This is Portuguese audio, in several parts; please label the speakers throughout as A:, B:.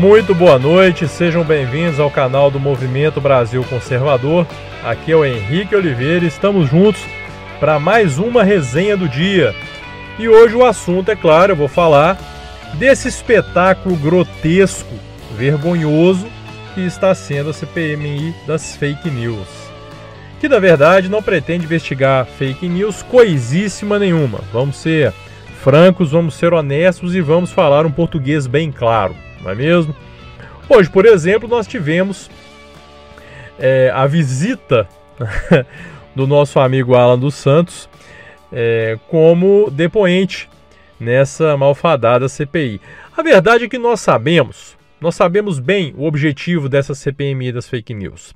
A: Muito boa noite, sejam bem-vindos ao canal do Movimento Brasil Conservador. Aqui é o Henrique Oliveira, estamos juntos para mais uma resenha do dia. E hoje o assunto, é claro, eu vou falar desse espetáculo grotesco, vergonhoso que está sendo a CPMI das fake news. Que na verdade não pretende investigar fake news coisíssima nenhuma. Vamos ser francos, vamos ser honestos e vamos falar um português bem claro, não é mesmo? Hoje, por exemplo, nós tivemos é, a visita do nosso amigo Alan dos Santos é, como depoente nessa malfadada CPI. A verdade é que nós sabemos, nós sabemos bem o objetivo dessa CPMI das fake news.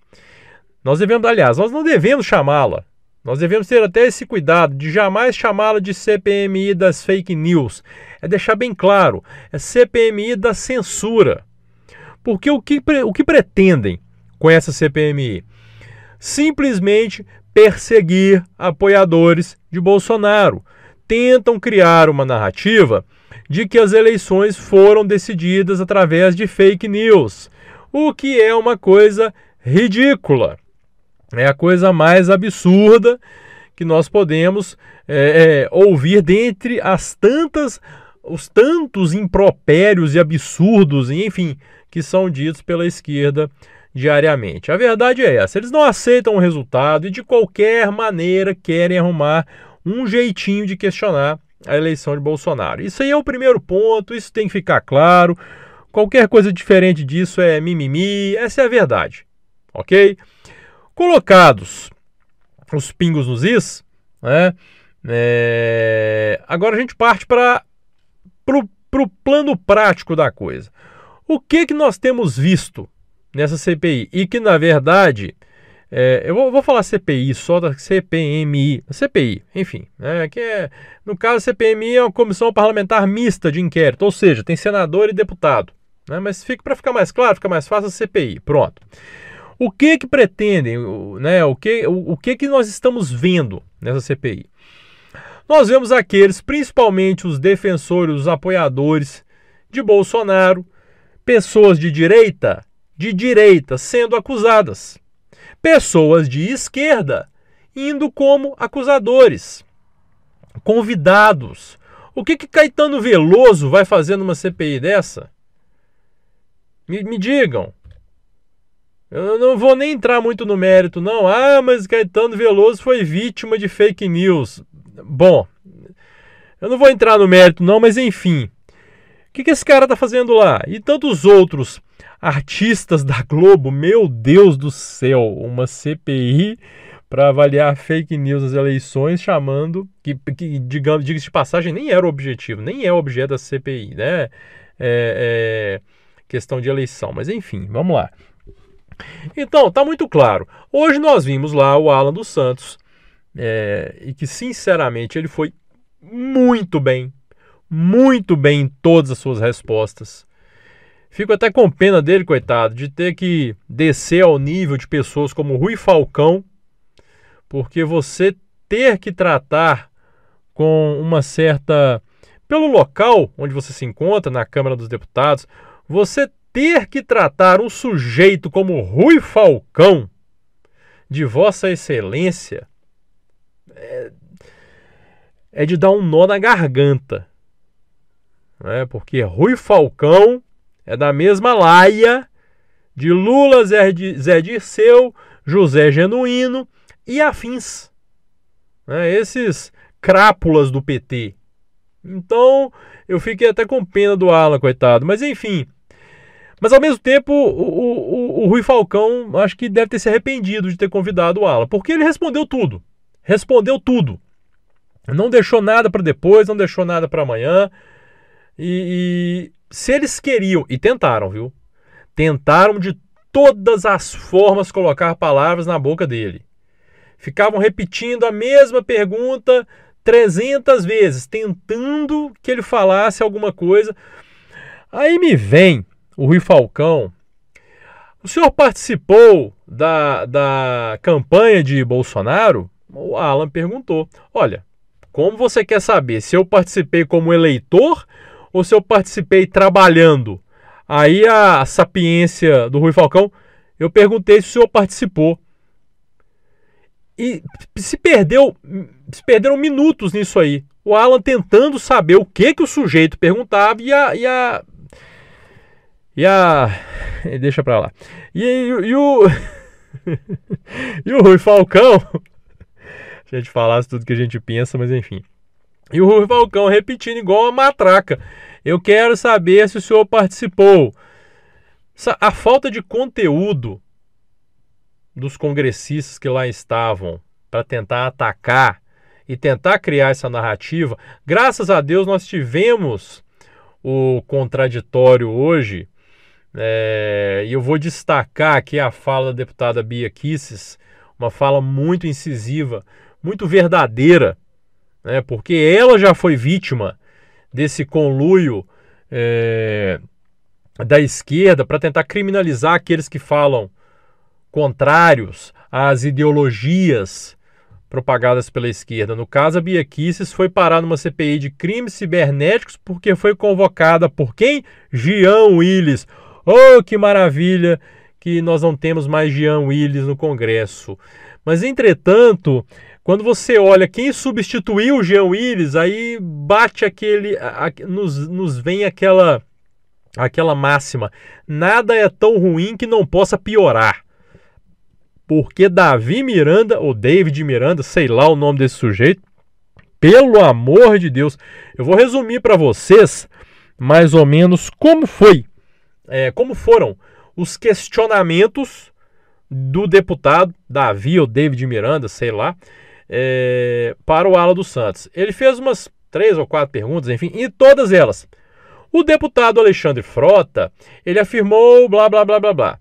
A: Nós devemos, aliás, nós não devemos chamá-la. Nós devemos ter até esse cuidado de jamais chamá-la de CPMI das fake news. É deixar bem claro, é CPMI da censura. Porque o que, o que pretendem com essa CPMI? Simplesmente perseguir apoiadores de Bolsonaro. Tentam criar uma narrativa de que as eleições foram decididas através de fake news, o que é uma coisa ridícula. É a coisa mais absurda que nós podemos é, é, ouvir dentre as tantas, os tantos impropérios e absurdos, enfim, que são ditos pela esquerda diariamente. A verdade é essa: eles não aceitam o resultado e de qualquer maneira querem arrumar um jeitinho de questionar a eleição de Bolsonaro. Isso aí é o primeiro ponto, isso tem que ficar claro. Qualquer coisa diferente disso é mimimi, essa é a verdade, ok? Colocados os pingos nos is, né? É... agora a gente parte para o plano prático da coisa. O que, que nós temos visto nessa CPI. E que, na verdade, é, eu vou, vou, falar CPI, só da CPMI, CPI, enfim, né, que é, no caso, CPMI é uma comissão parlamentar mista de inquérito, ou seja, tem senador e deputado. Né, mas para ficar mais claro, fica mais fácil a CPI. Pronto. O que que pretendem, né, o, que, o, o que que nós estamos vendo nessa CPI? Nós vemos aqueles, principalmente os defensores, os apoiadores de Bolsonaro, pessoas de direita de direita sendo acusadas, pessoas de esquerda indo como acusadores, convidados. O que, que Caetano Veloso vai fazer numa CPI dessa? Me, me digam. Eu não vou nem entrar muito no mérito, não. Ah, mas Caetano Veloso foi vítima de fake news. Bom, eu não vou entrar no mérito, não, mas enfim. O que, que esse cara tá fazendo lá? E tantos outros artistas da Globo, meu Deus do céu, uma CPI para avaliar fake news nas eleições, chamando que, que digamos, diga-se de passagem, nem era o objetivo, nem é o objeto da CPI, né? É, é questão de eleição, mas enfim, vamos lá. Então, tá muito claro. Hoje nós vimos lá o Alan dos Santos é, e que sinceramente ele foi muito bem, muito bem em todas as suas respostas. Fico até com pena dele, coitado, de ter que descer ao nível de pessoas como Rui Falcão, porque você ter que tratar com uma certa. pelo local onde você se encontra, na Câmara dos Deputados, você ter que tratar um sujeito como Rui Falcão, de Vossa Excelência, é, é de dar um nó na garganta. Né? Porque Rui Falcão é da mesma laia de Lula, Zé, Zé Dirceu, José Genuíno e afins. Né? Esses crápulas do PT. Então, eu fiquei até com pena do Alan, coitado. Mas enfim. Mas ao mesmo tempo, o, o, o, Rui Falcão acho que deve ter se arrependido de ter convidado o Alan, porque ele respondeu tudo. Respondeu tudo. Não deixou nada para depois, não deixou nada para amanhã. E, se eles queriam, e tentaram, viu? Tentaram de todas as formas colocar palavras na boca dele. Ficavam repetindo a mesma pergunta 300 vezes, tentando que ele falasse alguma coisa. Aí me vem o Rui Falcão. O senhor participou da, da campanha de Bolsonaro? O Alan perguntou. Olha, como você quer saber se eu participei como eleitor ou se eu participei trabalhando. Aí a sapiência do Rui Falcão, eu perguntei se o senhor participou. E se perdeu, se perderam minutos nisso aí. O Alan tentando saber o que que o sujeito perguntava e a, e a e a. Deixa pra lá. E, e, e o. e o Rui Falcão. A gente falasse tudo que a gente pensa, mas enfim. E o Rui Falcão repetindo igual uma matraca. Eu quero saber se o senhor participou. A falta de conteúdo dos congressistas que lá estavam para tentar atacar e tentar criar essa narrativa. Graças a Deus nós tivemos o contraditório hoje é, e eu vou destacar aqui a fala da deputada Bia Kisses, uma fala muito incisiva, muito verdadeira, né, porque ela já foi vítima desse conluio é, da esquerda para tentar criminalizar aqueles que falam contrários às ideologias propagadas pela esquerda. No caso, a Bia Kisses foi parar numa CPI de crimes cibernéticos porque foi convocada por quem? Jean Willis, Oh, que maravilha que nós não temos mais Jean Willis no Congresso. Mas, entretanto, quando você olha quem substituiu o Jean Willis, aí bate aquele. A, a, nos, nos vem aquela, aquela máxima: nada é tão ruim que não possa piorar. Porque Davi Miranda, ou David Miranda, sei lá o nome desse sujeito, pelo amor de Deus, eu vou resumir para vocês mais ou menos como foi é, como foram os questionamentos do deputado Davi ou David Miranda, sei lá, é, para o Ala dos Santos. Ele fez umas três ou quatro perguntas, enfim, e todas elas. O deputado Alexandre Frota, ele afirmou blá blá blá blá blá.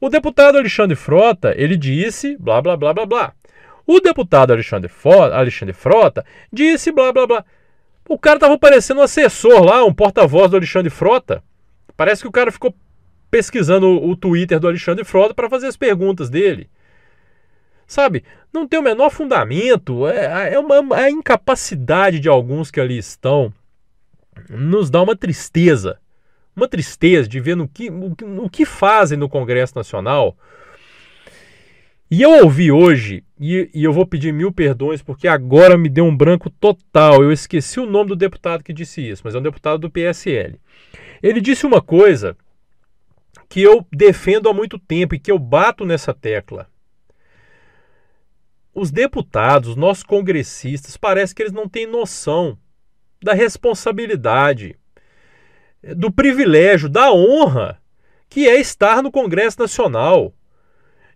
A: O deputado Alexandre Frota, ele disse blá blá blá blá blá. O deputado Alexandre, Alexandre Frota disse blá blá blá. O cara estava parecendo um assessor lá, um porta-voz do Alexandre Frota. Parece que o cara ficou pesquisando o Twitter do Alexandre Frota para fazer as perguntas dele. Sabe, não tem o menor fundamento, é, é uma a incapacidade de alguns que ali estão nos dá uma tristeza. Uma tristeza de ver no que, o, o que fazem no Congresso Nacional. E eu ouvi hoje, e, e, eu vou pedir mil perdões, porque agora me deu um branco total. Eu esqueci o nome do deputado que disse isso, mas é um deputado do PSL. Ele disse uma coisa que eu defendo há muito tempo e que eu bato nessa tecla. Os deputados, os nossos congressistas, parece que eles não têm noção da responsabilidade, do privilégio, da honra que é estar no Congresso Nacional.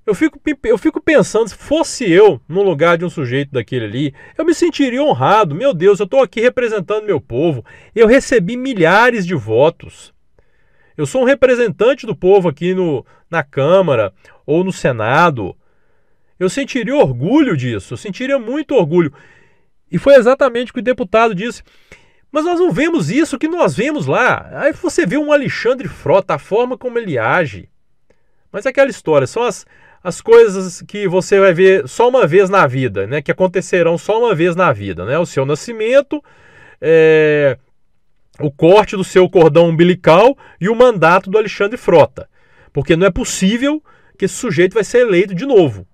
A: Eu fico, eu fico pensando, se fosse eu no lugar de um sujeito daquele ali, eu me sentiria honrado. Meu Deus, eu estou aqui representando meu povo. Eu recebi milhares de votos. Eu sou um representante do povo aqui no, na Câmara ou no Senado. Eu sentiria orgulho disso, eu sentiria muito orgulho. E foi exatamente o que o deputado disse. Mas nós não vemos isso que nós vemos lá. Aí você vê um Alexandre Frota, a forma como ele age. Mas é aquela história, são as, as coisas que você vai ver só uma vez na vida, né? Que acontecerão só uma vez na vida, né? O seu nascimento, é, o corte do seu cordão umbilical e o mandato do Alexandre Frota. Porque não é possível que esse sujeito vai ser eleito de novo.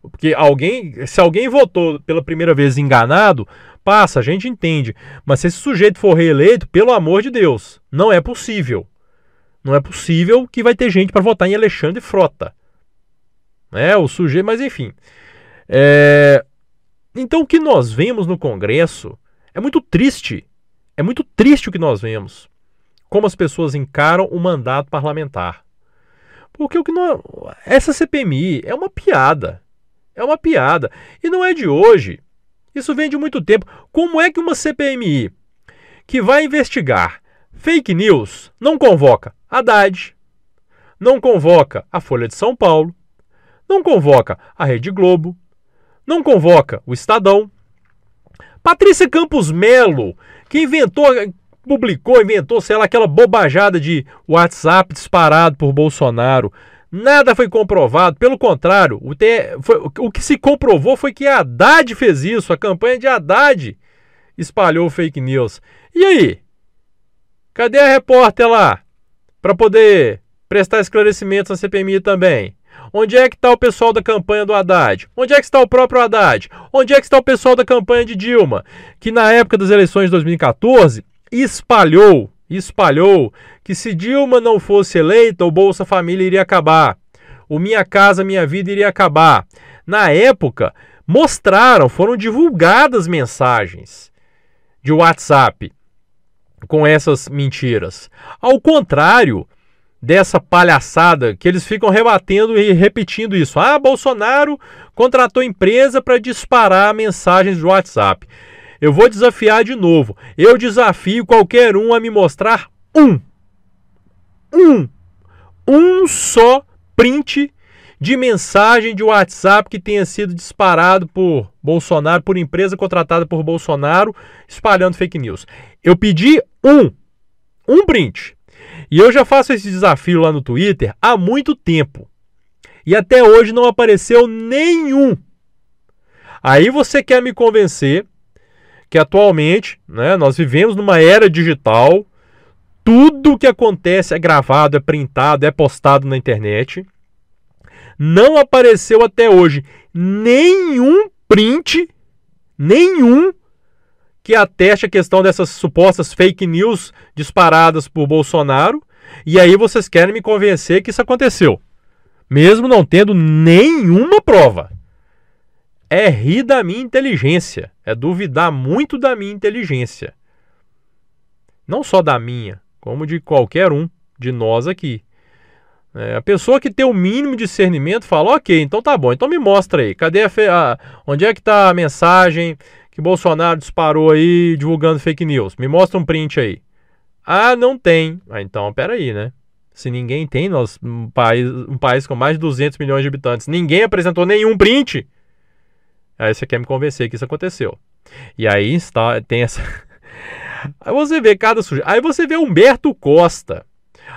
A: Porque alguém, se alguém votou pela primeira vez enganado, passa, a gente entende. Mas se esse sujeito for reeleito, pelo amor de Deus, não é possível. Não é possível que vai ter gente para votar em Alexandre Frota né? O sujeito, mas enfim. É... Então o que nós vemos no Congresso é muito triste. É muito triste o que nós vemos. Como as pessoas encaram o mandato parlamentar. Porque o que nós... essa CPMI é uma piada. É uma piada. E não é de hoje. Isso vem de muito tempo. Como é que uma CPMI que vai investigar fake news não convoca Haddad, não convoca a Folha de São Paulo, não convoca a Rede Globo, não convoca o Estadão. Patrícia Campos Melo, que inventou, publicou, inventou, sei lá, aquela bobajada de WhatsApp disparado por Bolsonaro. Nada foi comprovado, pelo contrário, o, te, foi, o que se comprovou foi que a Haddad fez isso, a campanha de Haddad espalhou fake news. E aí? Cadê a repórter lá? para poder prestar esclarecimentos na CPMI também. Onde é que está o pessoal da campanha do Haddad? Onde é que está o próprio Haddad? Onde é que está o pessoal da campanha de Dilma? Que na época das eleições de 2014 espalhou, espalhou que se Dilma não fosse eleita, o Bolsa Família iria acabar. O Minha Casa Minha Vida iria acabar. Na época, mostraram, foram divulgadas mensagens de WhatsApp com essas mentiras. Ao contrário, dessa palhaçada que eles ficam rebatendo e repetindo isso. Ah, Bolsonaro contratou empresa para disparar mensagens do WhatsApp. Eu vou desafiar de novo. Eu desafio qualquer um a me mostrar um, um, um só print de mensagem de WhatsApp que tenha sido disparado por Bolsonaro, por empresa contratada por Bolsonaro, espalhando fake news. Eu pedi um, um print. E eu já faço esse desafio lá no Twitter há muito tempo. E até hoje não apareceu nenhum. Aí você quer me convencer que atualmente né, nós vivemos numa era digital, tudo que acontece é gravado, é printado, é postado na internet. Não apareceu até hoje nenhum print, nenhum que ateste a questão dessas supostas fake news disparadas por Bolsonaro. E aí vocês querem me convencer que isso aconteceu, mesmo não tendo nenhuma prova. É rir da minha inteligência, é duvidar muito da minha inteligência. Não só da minha, como de qualquer um de nós aqui. É, a pessoa que tem o mínimo discernimento fala, ok, então tá bom, então me mostra aí, cadê a, a onde é que está a mensagem que Bolsonaro disparou aí divulgando fake news. Me mostra um print aí. Ah, não tem. Ah, então, peraí, né? Se ninguém tem, nós, um país, um país com mais de 200 milhões de habitantes, ninguém apresentou nenhum print. Aí você quer me convencer que isso aconteceu. E aí está, tem essa. aí você vê cada sujeito. Aí você vê Humberto Costa.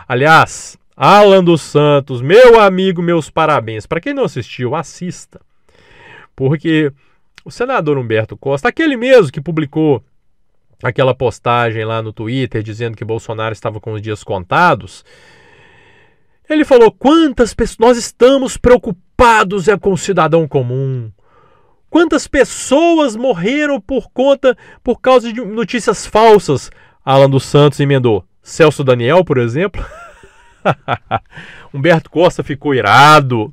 A: Aliás, Alan dos Santos, meu amigo, meus parabéns. Para quem não assistiu, assista. Porque o senador Humberto Costa, aquele mesmo que publicou aquela postagem lá no Twitter dizendo que Bolsonaro estava com os dias contados, ele falou: quantas pessoas nós estamos preocupados é com o cidadão comum. Quantas pessoas morreram por conta, por causa de notícias falsas? Alan dos Santos emendou. Celso Daniel, por exemplo. Humberto Costa ficou irado.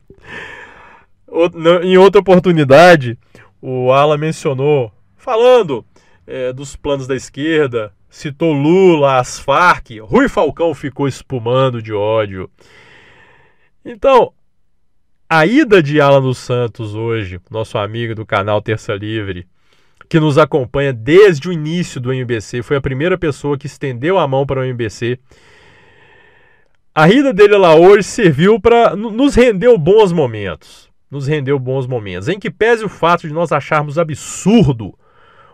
A: Em outra oportunidade, o Ala mencionou, falando é, dos planos da esquerda, citou Lula, as Farc, Rui Falcão ficou espumando de ódio. Então, a ida de Alan dos Santos hoje, nosso amigo do canal Terça Livre, que nos acompanha desde o início do MBC, foi a primeira pessoa que estendeu a mão para o MBC. A ida dele lá hoje serviu para nos rendeu bons momentos nos rendeu bons momentos. Em que pese o fato de nós acharmos absurdo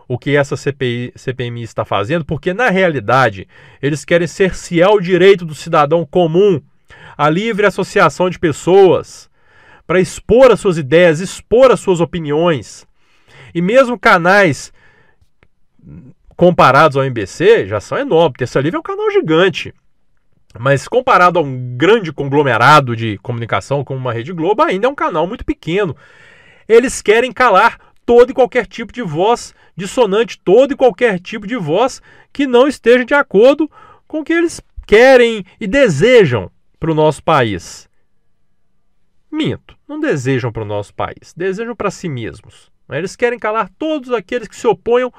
A: o que essa CPI, CPMI está fazendo, porque na realidade eles querem cercear o direito do cidadão comum à livre associação de pessoas para expor as suas ideias, expor as suas opiniões. E mesmo canais comparados ao MBC já são enormes. Terça Livre é um canal gigante. Mas comparado a um grande conglomerado de comunicação como uma Rede Globo, ainda é um canal muito pequeno. Eles querem calar todo e qualquer tipo de voz dissonante, todo e qualquer tipo de voz que não esteja de acordo com o que eles querem e desejam para o nosso país. Minto, não desejam para o nosso país, desejam para si mesmos. Eles querem calar todos aqueles que se oponham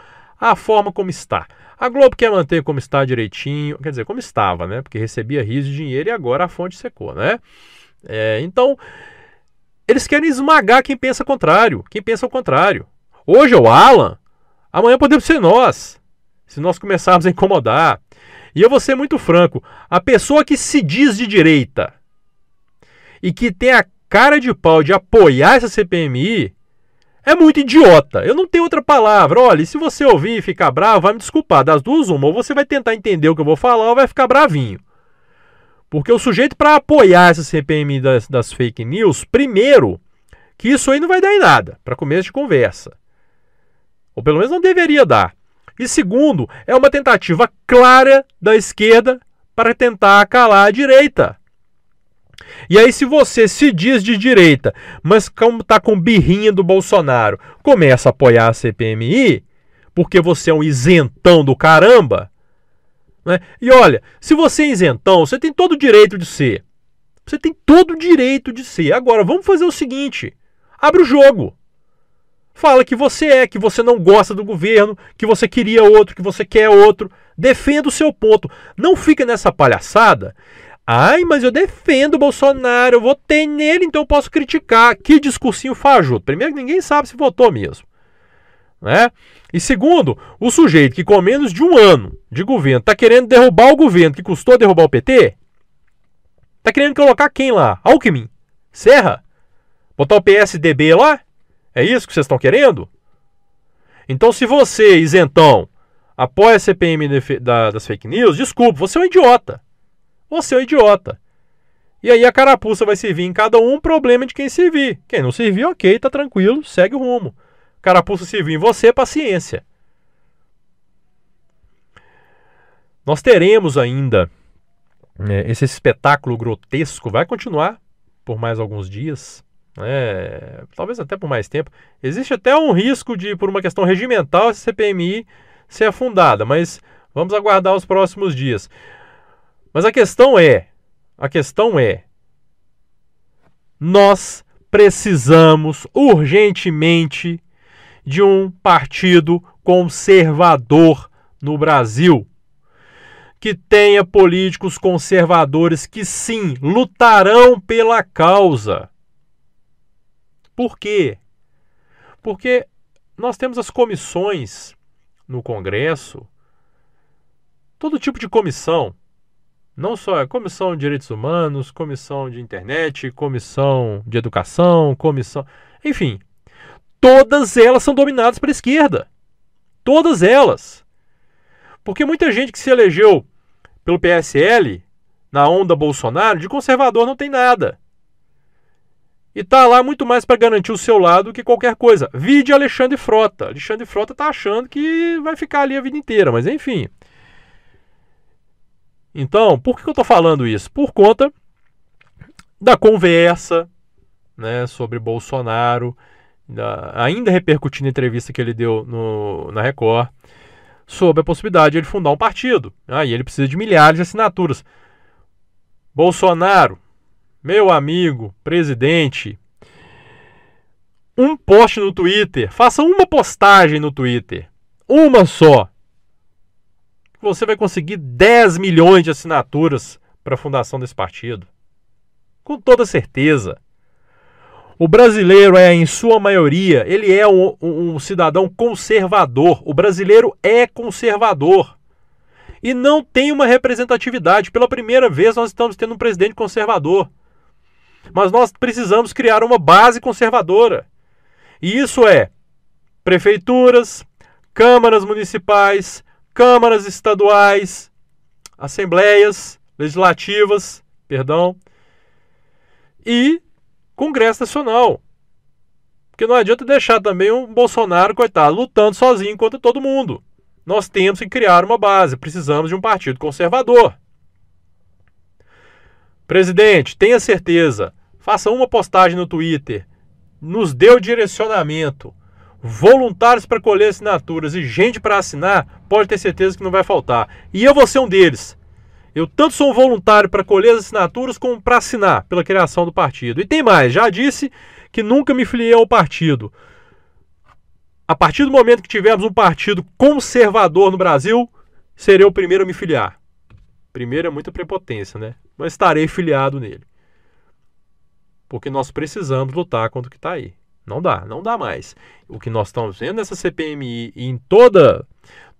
A: à forma como está. A Globo quer manter como está direitinho, quer dizer, como estava, né? Porque recebia rios de dinheiro e agora a fonte secou, né? É, então, eles querem esmagar quem pensa contrário, quem pensa o contrário. Hoje é o Alan, amanhã podemos ser nós, se nós começarmos a incomodar. E eu vou ser muito franco: a pessoa que se diz de direita e que tem a cara de pau de apoiar essa CPMI é muito idiota. Eu não tenho outra palavra. Olha, se você ouvir e ficar bravo, vai me desculpar. Das duas, uma. Ou você vai tentar entender o que eu vou falar ou vai ficar bravinho. Porque o sujeito, para apoiar essa CPMI das, das fake news, primeiro, que isso aí não vai dar em nada, para começo de conversa. Ou pelo menos não deveria dar. E segundo, é uma tentativa clara da esquerda para tentar calar a direita. E aí, se você se diz de direita, mas como está com birrinha do Bolsonaro, começa a apoiar a CPMI, porque você é um isentão do caramba. Né? E olha, se você é isentão, você tem todo o direito de ser. Você tem todo o direito de ser. Agora, vamos fazer o seguinte: abre o jogo. Fala que você é, que você não gosta do governo, que você queria outro, que você quer outro. Defenda o seu ponto. Não fica nessa palhaçada. Ai, mas eu defendo o Bolsonaro, eu votei nele, então eu posso criticar. Que discursinho fajuto. Primeiro, ninguém sabe se votou mesmo. Né? E segundo, o sujeito que com menos de um ano de governo está querendo derrubar o governo que custou derrubar o PT, está querendo colocar quem lá? Alckmin? Serra? Botar o PSDB lá? É isso que vocês estão querendo? Então, se você, isentão, apoia a CPM das fake news, desculpe, você é um idiota. Você é um idiota. E aí a carapuça vai servir em cada um problema de quem servir. Quem não servir, ok, tá tranquilo, segue o rumo. Carapuça servir em você, paciência. Nós teremos ainda é, esse espetáculo grotesco, vai continuar por mais alguns dias é, talvez até por mais tempo. Existe até um risco de, por uma questão regimental, essa CPMI ser afundada, mas vamos aguardar os próximos dias. Mas a questão é, a questão é, nós precisamos urgentemente de um partido conservador no Brasil. Que tenha políticos conservadores que sim lutarão pela causa por quê? Porque nós temos as comissões no Congresso, todo tipo de comissão, não só a comissão de direitos humanos, comissão de internet, comissão de educação, comissão, enfim, todas elas são dominadas pela esquerda. Todas elas. Porque muita gente que se elegeu pelo PSL na onda Bolsonaro, de conservador não tem nada. E tá lá muito mais para garantir o seu lado que qualquer coisa. Vide Alexandre Frota. Alexandre Frota tá achando que vai ficar ali a vida inteira, mas enfim. Então, por que eu estou falando isso? Por conta da conversa né, sobre Bolsonaro, da, ainda repercutindo a entrevista que ele deu no, na Record, sobre a possibilidade de ele fundar um partido. Aí ah, ele precisa de milhares de assinaturas. Bolsonaro, meu amigo, presidente, um post no Twitter, faça uma postagem no Twitter, uma só. Você vai conseguir 10 milhões de assinaturas para a fundação desse partido. Com toda certeza. O brasileiro é, em sua maioria, ele é um, um, um cidadão conservador. O brasileiro é conservador e não tem uma representatividade. Pela primeira vez, nós estamos tendo um presidente conservador. Mas nós precisamos criar uma base conservadora. E isso é prefeituras, câmaras municipais, câmaras estaduais, assembleias legislativas, perdão, e Congresso Nacional. Porque não adianta deixar também o Bolsonaro, coitado, lutando sozinho contra todo mundo. Nós temos que criar uma base, precisamos de um partido conservador. Presidente, tenha certeza, faça uma postagem no Twitter, nos dê o direcionamento, voluntários para colher assinaturas e gente para assinar, pode ter certeza que não vai faltar. E eu vou ser um deles. Eu tanto sou um voluntário para colher as assinaturas como para assinar pela criação do partido. E tem mais, já disse que nunca me filiei ao partido. A partir do momento que tivermos um partido conservador no Brasil, serei o primeiro a me filiar. Primeiro é muita prepotência, né? Mas estarei filiado nele. Porque nós precisamos lutar contra o que está aí. Não dá, não dá mais. O que nós estamos vendo nessa CPMI e em toda,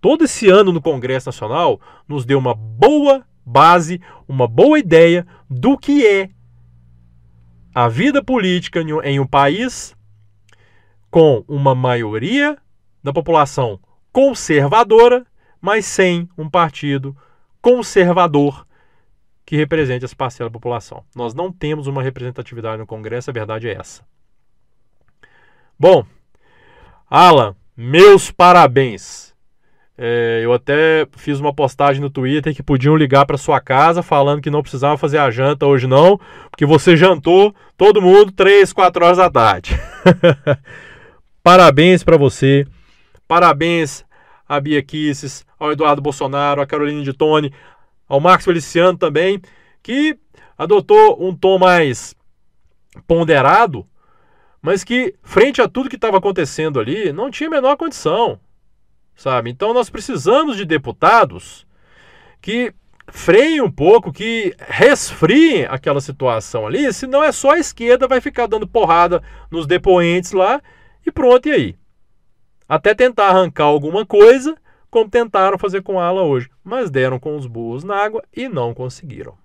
A: todo esse ano no Congresso Nacional nos deu uma boa base, uma boa ideia do que é a vida política em um país com uma maioria da população conservadora, mas sem um partido conservador que represente essa parcela da população. Nós não temos uma representatividade no Congresso, a verdade é essa. Bom, Alan, meus parabéns. É, eu até fiz uma postagem no Twitter que podiam ligar para sua casa falando que não precisava fazer a janta hoje não, porque você jantou todo mundo 3, 4 horas da tarde. Parabéns para você. Parabéns a Bia Kisses, ao Eduardo Bolsonaro, a Carolina de Tone, ao Marcos Feliciano também, que adotou um tom mais ponderado, mas que, frente a tudo que estava acontecendo ali, não tinha a menor condição, sabe? Então nós precisamos de deputados que freiem um pouco, que resfriem aquela situação ali, senão é só a esquerda vai ficar dando porrada nos depoentes lá e pronto, e aí? Até tentar arrancar alguma coisa, como tentaram fazer com a ala hoje, mas deram com os burros na água e não conseguiram.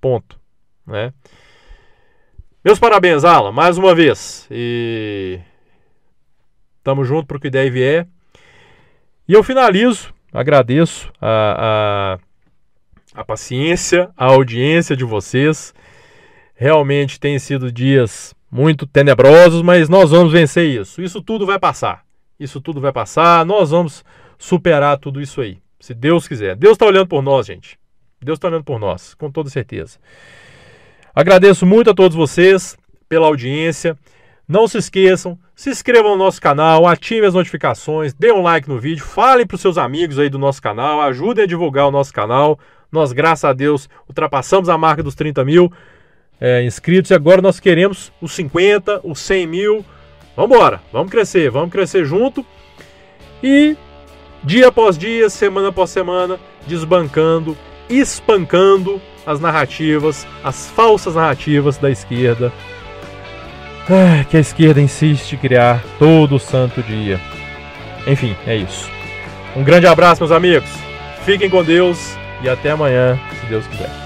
A: Ponto, né? Meus parabéns, Alan, mais uma vez. E tamo junto pro que der e vier. E eu finalizo, agradeço a, a, a paciência, a audiência de vocês. Realmente tem sido dias muito tenebrosos, mas nós vamos vencer isso. Isso tudo vai passar. Isso tudo vai passar. Nós vamos superar tudo isso aí. Se Deus quiser. Deus está olhando por nós, gente. Deus está olhando por nós, com toda certeza. Agradeço muito a todos vocês pela audiência. Não se esqueçam, se inscrevam no nosso canal, ativem as notificações, dê um like no vídeo, falem para os seus amigos aí do nosso canal, ajudem a divulgar o nosso canal. Nós, graças a Deus, ultrapassamos a marca dos 30 mil é, inscritos e agora nós queremos os 50, os 100 mil. Vamos embora, vamos crescer, vamos crescer junto. E dia após dia, semana após semana, desbancando, espancando as narrativas, as falsas narrativas da esquerda ah, que a esquerda insiste em criar todo santo dia. Enfim, é isso. Um grande abraço, meus amigos. Fiquem com Deus e até amanhã, se Deus quiser.